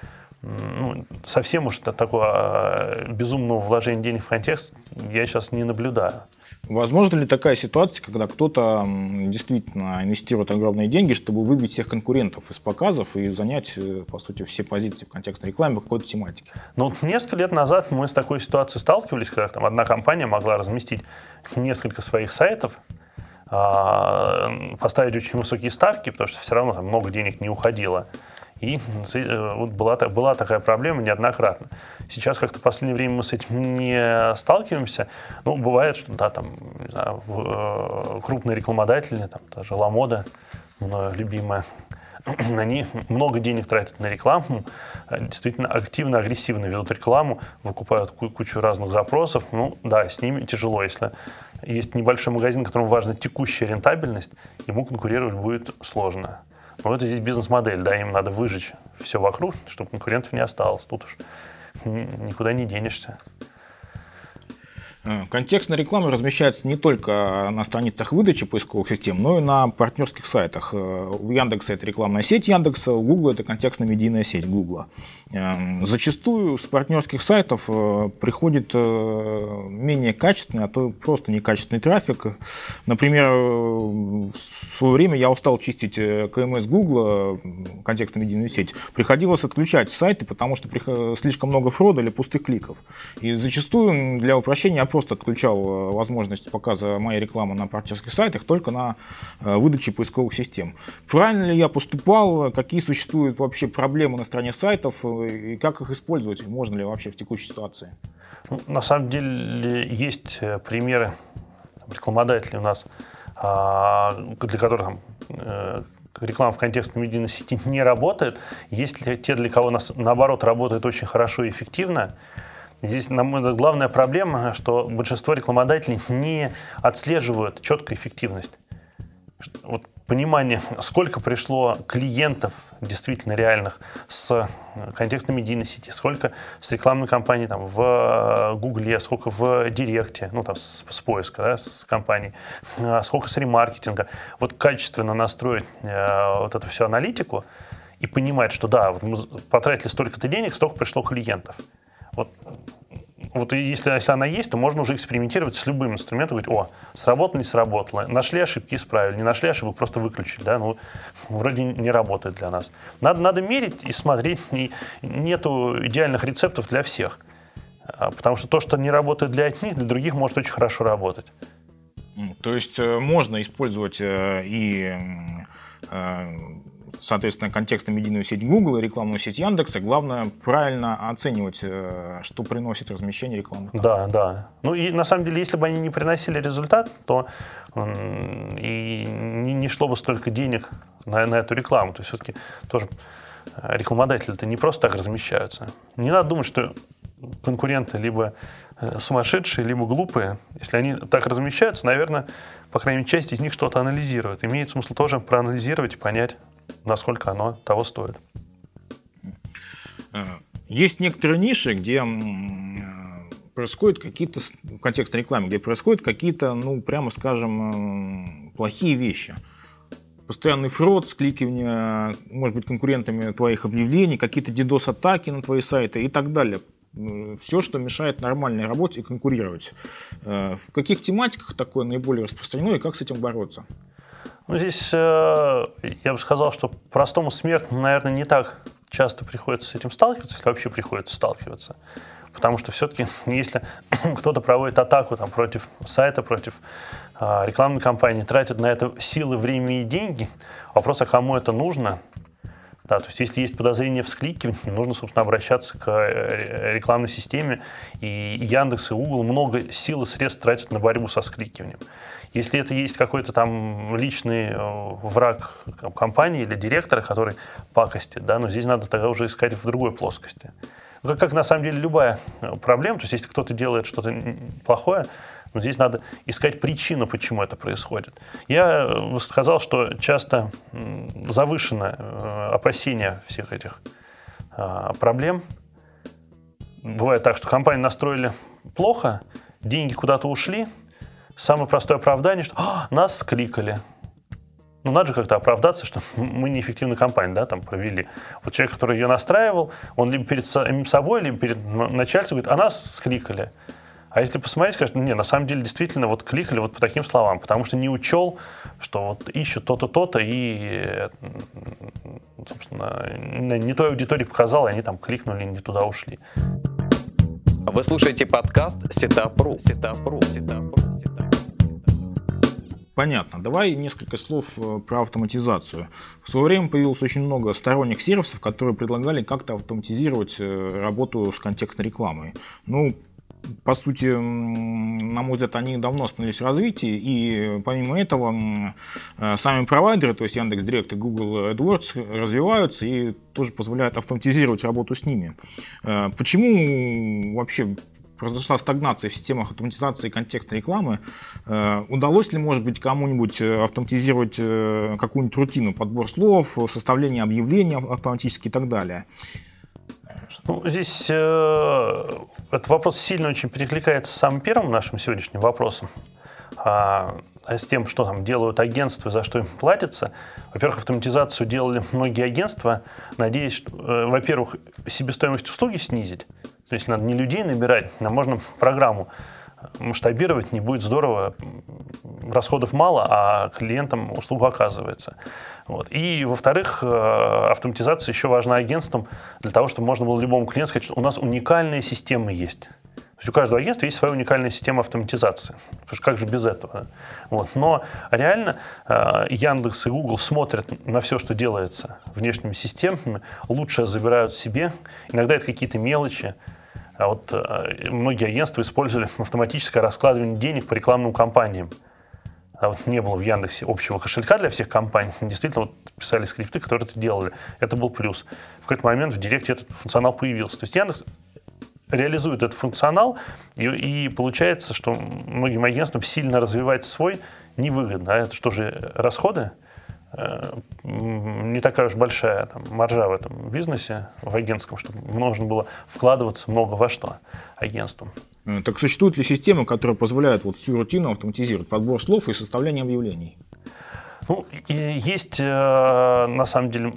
ну, совсем уж такого э, безумного вложения денег в контекст я сейчас не наблюдаю. Возможно ли такая ситуация, когда кто-то действительно инвестирует огромные деньги, чтобы выбить всех конкурентов из показов и занять, э, по сути, все позиции в контекстной рекламе по какой-то тематике? Ну, несколько лет назад мы с такой ситуацией сталкивались, когда там одна компания могла разместить несколько своих сайтов, а, поставить очень высокие ставки, потому что все равно там много денег не уходило. И э, вот была, была такая проблема неоднократно. Сейчас как-то в последнее время мы с этим не сталкиваемся. Ну, бывает, что да, там, не знаю, э, крупные рекламодатели, там, даже Ламода, мною любимая, [CLEARS THROAT] они много денег тратят на рекламу, действительно активно, агрессивно ведут рекламу, выкупают кучу разных запросов. Ну да, с ними тяжело. Если есть небольшой магазин, которому важна текущая рентабельность, ему конкурировать будет сложно. Но это здесь бизнес-модель, да, им надо выжечь все вокруг, чтобы конкурентов не осталось. Тут уж никуда не денешься. Э, контекстная реклама размещается не только на страницах выдачи поисковых систем, но и на партнерских сайтах. Э, у Яндекса это рекламная сеть Яндекса, у Гугла это контекстно-медийная сеть Гугла. Э, зачастую с партнерских сайтов приходит менее качественный, а то просто некачественный трафик. Например, в свое время я устал чистить КМС Гугла, контекстно-медийную сеть. Приходилось отключать сайты, потому что слишком много фрода или пустых кликов. И зачастую для упрощения просто отключал э, возможность показа моей рекламы на партнерских сайтах только на э, выдаче поисковых систем. Правильно ли я поступал? Какие существуют вообще проблемы на стороне сайтов? Э, и как их использовать? Можно ли вообще в текущей ситуации? Ну, на самом деле есть примеры рекламодателей у нас, а, для которых там, реклама в контекстной медийной сети не работает. Есть те, для кого нас, наоборот работает очень хорошо и эффективно, Здесь, на мой взгляд, главная проблема, что большинство рекламодателей не отслеживают четко эффективность. Вот понимание, сколько пришло клиентов действительно реальных с контекстной медийной сети, сколько с рекламной кампанией там, в Гугле, сколько в Директе, ну там с, с поиска, да, с компанией, а сколько с ремаркетинга. Вот качественно настроить э, вот эту всю аналитику и понимать, что да, вот мы потратили столько-то денег, столько пришло клиентов. Вот, вот если, если она есть, то можно уже экспериментировать с любым инструментом, говорить, о, сработало, не сработало, нашли ошибки, исправили, не нашли ошибок, просто выключили, да, ну, вроде не работает для нас. Надо, надо мерить и смотреть, и нету идеальных рецептов для всех, а, потому что то, что не работает для одних, для других может очень хорошо работать. То есть э, можно использовать э, и соответственно, контекстно медийную сеть Google и рекламную сеть Яндекса. Главное правильно оценивать, что приносит размещение рекламы. Да, да. Ну и на самом деле, если бы они не приносили результат, то и не шло бы столько денег на, на эту рекламу. То есть все-таки тоже рекламодатели-то не просто так размещаются. Не надо думать, что конкуренты либо э, сумасшедшие, либо глупые. Если они так размещаются, наверное, по крайней мере, часть из них что-то анализирует. Имеет смысл тоже проанализировать и понять, насколько оно того стоит. Э, есть некоторые ниши, где происходят какие-то, в контексте рекламы, где происходят какие-то, ну, прямо скажем, плохие вещи – постоянный фрод, скликивание, может быть, конкурентами твоих объявлений, какие-то DDoS-атаки на твои сайты и так далее. Все, что мешает нормальной работе и конкурировать. Э, в каких тематиках такое наиболее распространено и как с этим бороться? Ну, здесь э, я бы сказал, что простому смертному, наверное, не так часто приходится с этим сталкиваться, если вообще приходится сталкиваться. Потому что все-таки, если [CLEARS THROAT] кто-то проводит атаку там, против сайта, против э, рекламной кампании, тратит на это силы, время и деньги, вопрос, а кому это нужно, да, то есть если есть подозрение в скликивании, нужно, собственно, обращаться к э, рекламной системе. И Яндекс, и Google много сил и средств тратят на борьбу со скликиванием. Если это есть какой-то там личный э, враг компании или директора, который пакостит, да, но здесь надо тогда уже искать в другой плоскости. Ну, как, как на самом деле любая э, проблема, то есть если кто-то делает что-то плохое, но здесь надо искать причину, почему это происходит. Я э, сказал, что часто завышено опасение всех этих проблем. Бывает так, что компанию настроили плохо, деньги куда-то ушли, самое простое оправдание, что а, нас скликали ну, надо же как-то оправдаться, что [LAUGHS] мы неэффективную кампанию да, там провели. Вот человек, который ее настраивал, он либо перед собой, либо перед начальством говорит, а нас скликали. А если посмотреть, скажет, не, на самом деле действительно вот кликали вот по таким словам, потому что не учел, что вот ищут то-то, то-то, и, собственно, не той аудитории показал, и они там кликнули, не туда ушли. Вы слушаете подкаст Сетапру. Сетапру. Сетапру. Понятно. Давай несколько слов э, про автоматизацию. В свое время появилось очень много сторонних сервисов, которые предлагали как-то автоматизировать э, работу с контекстной рекламой. Ну, по сути, на мой взгляд, они давно остановились в развитии, и помимо этого э, сами провайдеры, то есть Яндекс.Директ и Google AdWords развиваются и тоже позволяют автоматизировать работу с ними. Почему вообще произошла стагнация в системах автоматизации контекстной рекламы. Э, удалось ли, может быть, кому-нибудь э, автоматизировать э, какую-нибудь рутину, подбор слов, составление объявлений автоматически и так далее? Ну, здесь э, этот вопрос сильно очень перекликается с самым первым нашим сегодняшним вопросом. А, а с тем, что там делают агентства, за что им платится. Во-первых, автоматизацию делали многие агентства, надеясь, э, во-первых, себестоимость услуги снизить, то есть надо не людей набирать, а можно программу масштабировать, не будет здорово, расходов мало, а клиентам услуга оказывается. Вот. И, во-вторых, э, автоматизация еще важна агентством для того, чтобы можно было любому клиенту сказать, что у нас уникальная система есть. То есть у каждого агентства есть своя уникальная система автоматизации. Потому что как же без этого? Вот. Но реально э, Яндекс и Google смотрят на все, что делается внешними системами, лучше забирают себе. Иногда это какие-то мелочи, а вот э, многие агентства использовали [LAUGHS] автоматическое раскладывание денег по рекламным кампаниям. А вот не было в Яндексе общего кошелька для всех компаний. Действительно, вот писали скрипты, которые это делали. Это был плюс. В какой-то момент в Директе этот функционал появился. То есть Яндекс реализует этот функционал, и, и получается, что многим агентствам сильно развивать свой невыгодно. А это что же, расходы? Э, не такая уж большая там, маржа в этом бизнесе, в агентском, чтобы нужно было вкладываться много во что агентством. Э, так существуют ли системы, которые позволяют вот всю рутину автоматизировать, подбор слов и составление объявлений? Ну, и есть э, на самом деле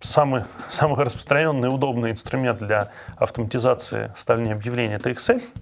самый, самый [LAUGHS] распространенный и удобный инструмент для автоматизации составления объявлений – это Excel –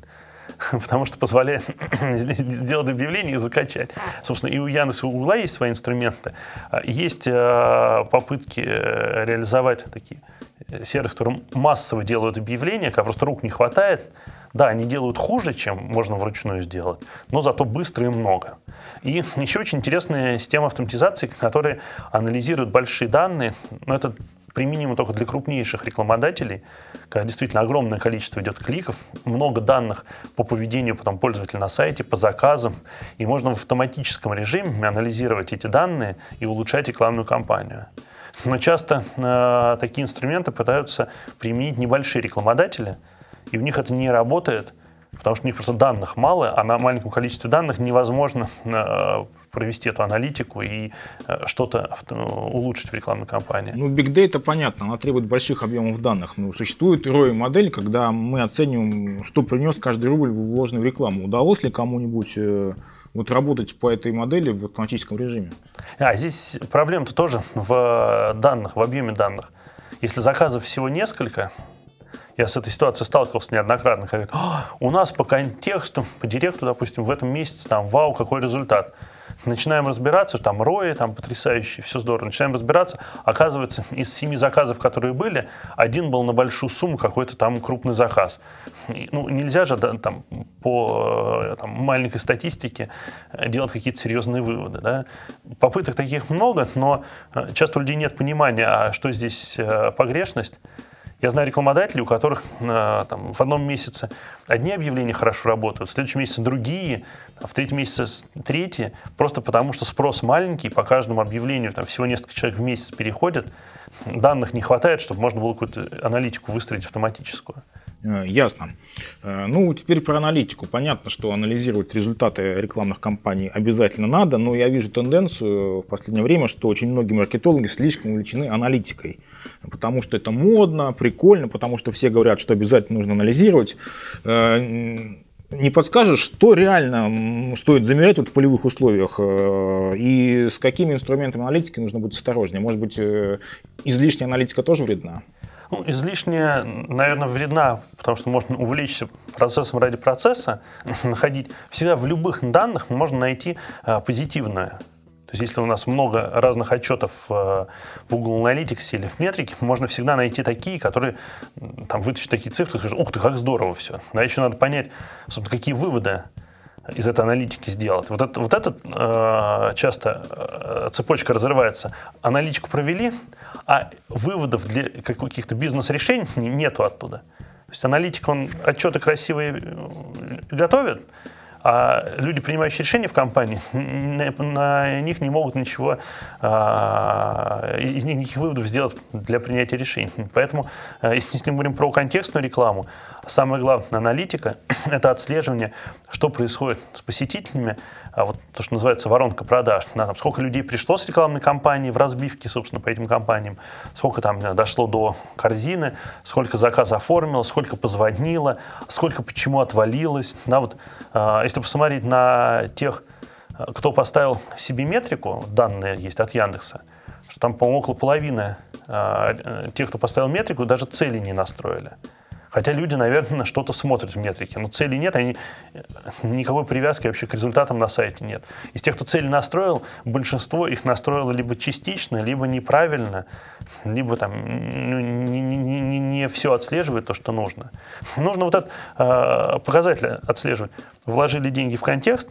[LAUGHS] потому что позволяет [CLEARS THROAT] сделать объявление и закачать. Собственно, и у Яндекса, и у Угла есть свои инструменты. А, есть э, попытки э, реализовать такие э, сервисы, которые массово делают объявления, когда просто рук не хватает. Да, они делают хуже, чем можно вручную сделать, но зато быстро и много. И [LAUGHS] еще очень интересная система автоматизации, которая анализирует большие данные. Но это применимо только для крупнейших рекламодателей, когда действительно огромное количество идет кликов, много данных по поведению потом пользователя на сайте, по заказам, и можно в автоматическом режиме анализировать эти данные и улучшать рекламную кампанию. Но часто э, такие инструменты пытаются применить небольшие рекламодатели, и у них это не работает, потому что у них просто данных мало, а на маленьком количестве данных невозможно э, провести эту аналитику и э, что-то ну, улучшить в рекламной кампании. Ну, Big Data, понятно, она требует больших объемов данных. Но существует ROI-модель, когда мы оцениваем, что принес каждый рубль, вложенный в рекламу. Удалось ли кому-нибудь э, вот работать по этой модели в автоматическом режиме? А, здесь проблема-то тоже в данных, в объеме данных. Если заказов всего несколько, я с этой ситуацией сталкивался неоднократно, когда говорят, у нас по контексту, по директу, допустим, в этом месяце там, вау, какой результат. Начинаем разбираться, там рои, там потрясающие, все здорово. Начинаем разбираться, оказывается, из семи заказов, которые были, один был на большую сумму, какой-то там крупный заказ. И, ну, нельзя же да, там, по э, там, маленькой статистике делать какие-то серьезные выводы. Да? Попыток таких много, но э, часто у людей нет понимания, а что здесь э, погрешность. Я знаю рекламодателей, у которых э, там, в одном месяце одни объявления хорошо работают, в следующем месяце другие, а в третьем месяце третьи, просто потому что спрос маленький, по каждому объявлению там, всего несколько человек в месяц переходят, данных не хватает, чтобы можно было какую-то аналитику выстроить автоматическую. Э, ясно. Э, ну, теперь про аналитику. Понятно, что анализировать результаты рекламных кампаний обязательно надо, но я вижу тенденцию в последнее время, что очень многие маркетологи слишком увлечены аналитикой, потому что это модно, прикольно, потому что все говорят, что обязательно нужно анализировать. Э, не подскажешь, что реально стоит замерять вот в полевых условиях и с какими инструментами аналитики нужно быть осторожнее? Может быть, излишняя аналитика тоже вредна? Ну, излишняя, наверное, вредна, потому что можно увлечься процессом ради процесса, [LAUGHS] находить. Всегда в любых данных можно найти а, позитивное. То есть если у нас много разных отчетов э, в Google Analytics или в метрике, можно всегда найти такие, которые там вытащат такие цифры и скажут, ух ты, как здорово все. А еще надо понять, собственно, какие выводы из этой аналитики сделать. Вот это, вот это э, часто э, цепочка разрывается. Аналитику провели, а выводов для каких-то бизнес-решений нету оттуда. То есть аналитик, он отчеты красивые э, готовит, а люди, принимающие решения в компании, [LAUGHS] на, них не могут ничего, а, из них никаких выводов сделать для принятия решений. Поэтому, э, если мы говорим про контекстную рекламу, самое главное аналитика [CLEARS THROAT] – это отслеживание, что происходит с посетителями, а вот то, что называется воронка продаж. Да, там, сколько людей пришло с рекламной кампании в разбивке, собственно, по этим компаниям, сколько там дошло до корзины, сколько заказ оформило, сколько позвонило, сколько почему отвалилось. Да, вот, э, если посмотреть на тех, кто поставил себе метрику, данные есть от Яндекса, что там, по-моему, около половины э, тех, кто поставил метрику, даже цели не настроили. Хотя люди, наверное, что-то смотрят в метрике, но цели нет, они, никакой привязки вообще к результатам на сайте нет. Из тех, кто цели настроил, большинство их настроило либо частично, либо неправильно, либо там ну, не, не, не, не все отслеживает то, что нужно. Нужно вот этот э, показатель отслеживать. Вложили деньги в контекст,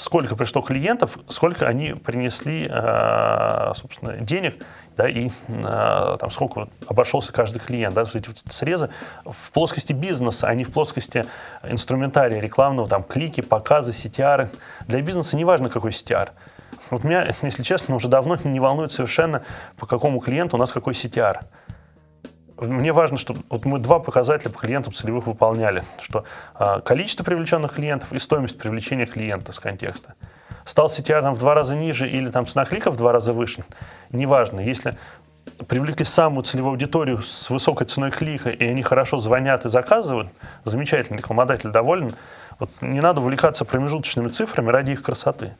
сколько пришло клиентов, сколько они принесли, э, собственно, денег, да, и э, там, сколько обошелся каждый клиент. Да, эти вот срезы в плоскости бизнеса, а не в плоскости инструментария рекламного, там, клики, показы, CTR. Для бизнеса не важно, какой CTR. Вот меня, если честно, уже давно не волнует совершенно, по какому клиенту у нас какой CTR мне важно, чтобы вот мы два показателя по клиентам целевых выполняли, что а, количество привлеченных клиентов и стоимость привлечения клиента с контекста. Стал CTR там, в два раза ниже или там цена клика в два раза выше, неважно. Если привлекли самую целевую аудиторию с высокой ценой клика, и они хорошо звонят и заказывают, замечательный рекламодатель доволен. Вот не надо увлекаться промежуточными цифрами ради их красоты.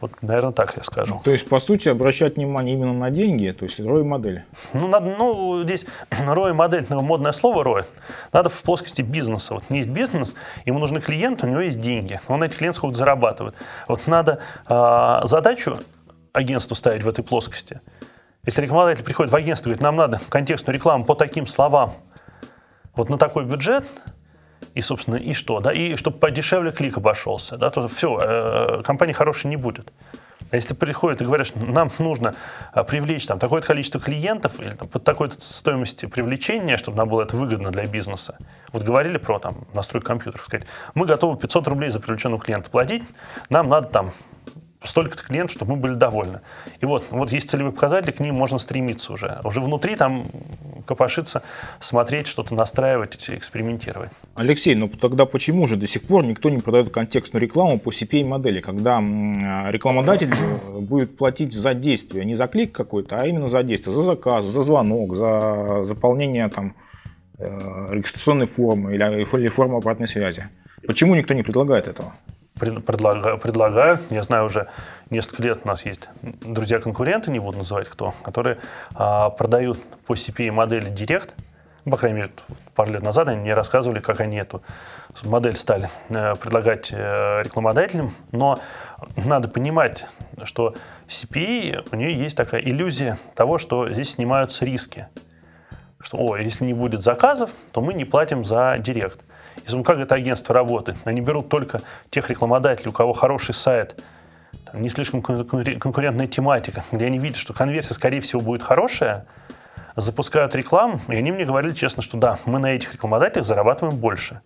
Вот, наверное, так я скажу. То есть, по сути, обращать внимание именно на деньги, то есть ROI модель. Ну, надо, ну здесь [CLEARS THROAT] ROI модель, ну, модное слово ROI. Надо в плоскости бизнеса. Вот есть бизнес, ему нужны клиенты, у него есть деньги. Он этих клиентов сколько зарабатывает. Вот надо э, задачу агентству ставить в этой плоскости. Если рекламодатель приходит в агентство и говорит, нам надо контекстную рекламу по таким словам, вот на такой бюджет, и, собственно, и что, да, и чтобы подешевле клик обошелся, да, то все, э, компания хорошей не будет. А если приходят и говорят, что нам нужно а, привлечь там, такое количество клиентов или там, под такой-то стоимости привлечения, чтобы нам было это выгодно для бизнеса. Вот говорили про там, настройку компьютеров, сказать, мы готовы 500 рублей за привлеченного клиента платить, нам надо там столько-то клиентов, чтобы мы были довольны. И вот, вот есть целевые показатели, к ним можно стремиться уже. Уже внутри там копошиться, смотреть, что-то настраивать, экспериментировать. Алексей, ну тогда почему же до сих пор никто не продает контекстную рекламу по CPA-модели, когда рекламодатель будет платить за действие, не за клик какой-то, а именно за действие, за заказ, за звонок, за заполнение там, э, регистрационной формы или, или формы обратной связи? Почему никто не предлагает этого? Предлагаю, предлагаю. Я знаю уже несколько лет у нас есть друзья-конкуренты, не буду называть кто, которые а, продают по CPA модели Direct. Ну, по крайней мере, пару лет назад они мне рассказывали, как они эту модель стали э, предлагать э, рекламодателям. Но надо понимать, что CPA, у нее есть такая иллюзия того, что здесь снимаются риски. Что, о, если не будет заказов, то мы не платим за директ. И как это агентство работает? Они берут только тех рекламодателей, у кого хороший сайт, там, не слишком конкурентная тематика, где они видят, что конверсия, скорее всего, будет хорошая, запускают рекламу, и они мне говорили честно, что да, мы на этих рекламодателях зарабатываем больше.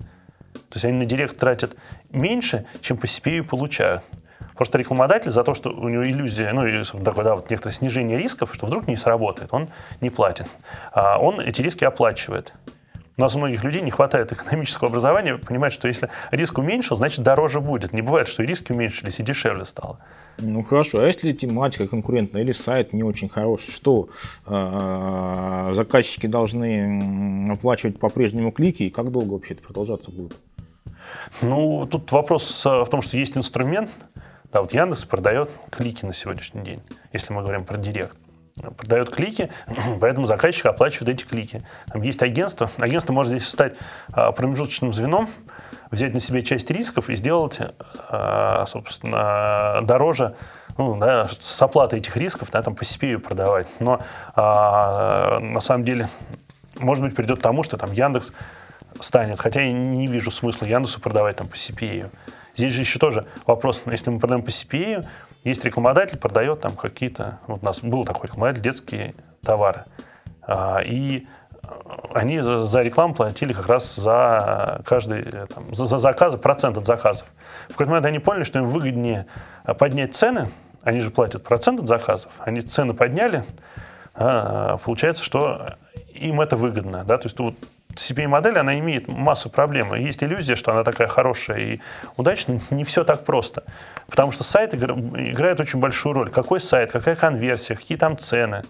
То есть они на директ тратят меньше, чем по CPA получают. Просто рекламодатель за то, что у него иллюзия, ну, и такое, да, вот некоторое снижение рисков, что вдруг не сработает, он не платит. А он эти риски оплачивает. У нас у многих людей не хватает экономического образования, понимать, что если риск уменьшил, значит дороже будет. Не бывает, что и риски уменьшились, и дешевле стало. Ну хорошо, а если тематика конкурентная или сайт не очень хороший, что э, заказчики должны оплачивать по-прежнему клики и как долго вообще это продолжаться будет? Ну, тут вопрос в том, что есть инструмент. Да, вот Яндекс продает клики на сегодняшний день, если мы говорим про директ продает клики, [CLEARS THROAT] поэтому заказчик оплачивает эти клики. Там есть агентство. Агентство может здесь стать а, промежуточным звеном, взять на себя часть рисков и сделать, а, собственно, дороже ну, да, с оплатой этих рисков, да, там по CPI продавать. Но а, на самом деле, может быть, придет к тому, что там Яндекс станет, хотя я не вижу смысла Яндексу продавать там по CPI. Здесь же еще тоже вопрос, если мы продаем по CPA, есть рекламодатель, продает там какие-то, вот у нас был такой рекламодатель, детские товары. А, и они за, рекламу платили как раз за каждый, там, за, за заказы, процент от заказов. В какой-то момент они поняли, что им выгоднее поднять цены, они же платят процент от заказов, они цены подняли, а, получается, что им это выгодно. Да? То есть вот CPA-модель, она имеет массу проблем. Есть иллюзия, что она такая хорошая и удачная. [LAUGHS] Не все так просто. Потому что сайт играет очень большую роль. Какой сайт, какая конверсия, какие там цены.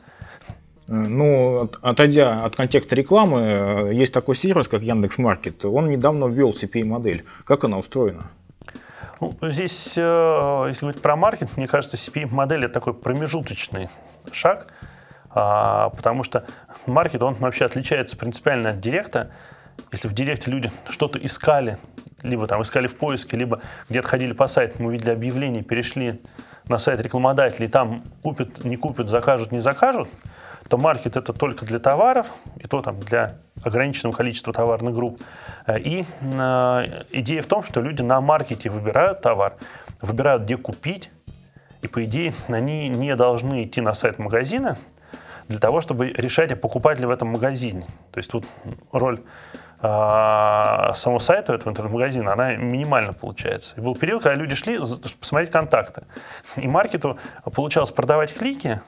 Ну, отойдя от контекста рекламы, э, есть такой сервис, как Яндекс.Маркет. Он недавно ввел CPA-модель. Как она устроена? Ну, здесь, э, если говорить про маркет, мне кажется, CPA-модель – это такой промежуточный шаг – а, потому что маркет, он вообще отличается принципиально от директа. Если в директе люди что-то искали, либо там искали в поиске, либо где-то ходили по сайту, мы увидели объявление, перешли на сайт рекламодателей, там купят, не купят, закажут, не закажут, то маркет это только для товаров, и то там для ограниченного количества товарных групп. И э, идея в том, что люди на маркете выбирают товар, выбирают, где купить, и по идее они не должны идти на сайт магазина, для того, чтобы решать, а покупать ли в этом магазине. То есть тут роль э, самого сайта этого интернет-магазина, она минимально получается. И был период, когда люди шли посмотреть контакты. И маркету получалось продавать клики,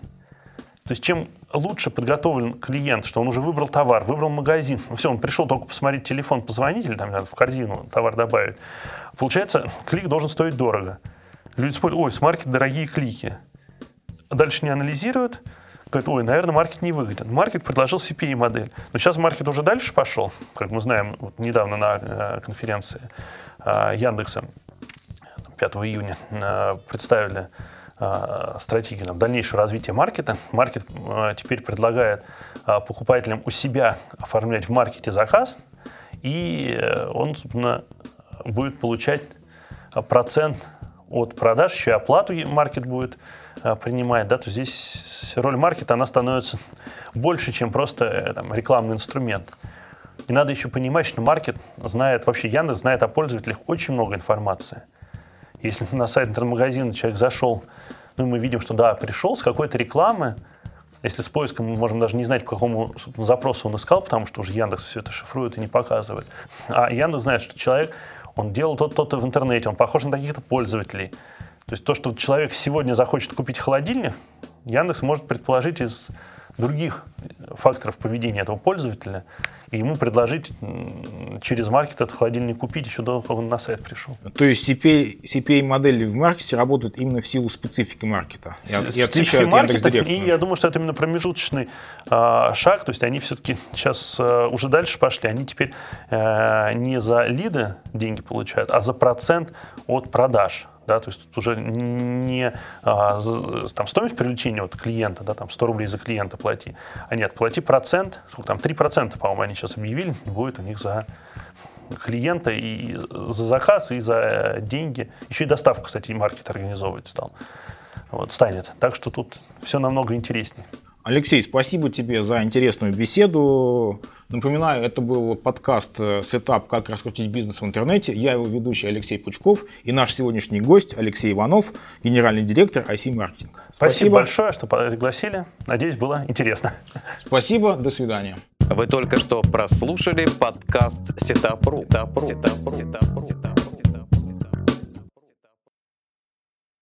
то есть чем лучше подготовлен клиент, что он уже выбрал товар, выбрал магазин, ну, все, он пришел только посмотреть телефон, позвонить или там в корзину товар добавить, получается, клик должен стоить дорого. Люди смотрят, ой, с маркет дорогие клики. Дальше не анализируют, говорит, ой, наверное, маркет не выгоден. Маркет предложил CPI-модель. Но сейчас маркет уже дальше пошел, как мы знаем, вот недавно на э, конференции э, Яндекса 5 июня э, представили стратегию там, дальнейшего развития маркета. Маркет теперь предлагает покупателям у себя оформлять в маркете заказ, и он, собственно, будет получать процент от продаж, еще и оплату маркет будет а, принимает, да, то здесь роль маркета, она становится [LAUGHS] больше, чем просто э, там, рекламный инструмент. И надо еще понимать, что маркет знает, вообще Яндекс знает о пользователях очень много информации. Если на сайт интернет-магазина человек зашел, ну, мы видим, что да, пришел с какой-то рекламы, если с поиском мы можем даже не знать, по какому запросу он искал, потому что уже Яндекс все это шифрует и не показывает. А Яндекс знает, что человек, он делал то-то в интернете, он похож на таких-то пользователей. То есть то, что человек сегодня захочет купить холодильник, Яндекс может предположить из других факторов поведения этого пользователя и ему предложить через маркет этот холодильник купить еще до того, как он на сайт пришел. То есть CPA, CPA-модели в маркете работают именно в силу специфики маркета. И, и отличия маркета, И я думаю, что это именно промежуточный э, шаг, то есть они все-таки сейчас э, уже дальше пошли, они теперь э, не за лиды деньги получают, а за процент от продаж да, то есть тут уже не а, там, стоимость привлечения вот, клиента, да, там 100 рублей за клиента плати, а нет, плати процент, сколько там, 3%, по-моему, они сейчас объявили, будет у них за клиента и за заказ, и за деньги. Еще и доставку, кстати, и маркет организовывать стал. Вот, станет. Так что тут все намного интереснее. Алексей, спасибо тебе за интересную беседу. Напоминаю, это был подкаст э, «Setup. Как раскрутить бизнес в интернете». Я его ведущий Алексей Пучков и наш сегодняшний гость Алексей Иванов, генеральный директор ISEE Marketing. Спасибо, спасибо большое, что пригласили. Надеюсь, было интересно. Спасибо, до свидания. Вы только что прослушали подкаст Setup.ru. Setup.ru. Setup.ru. Setup.ru. Setup.ru.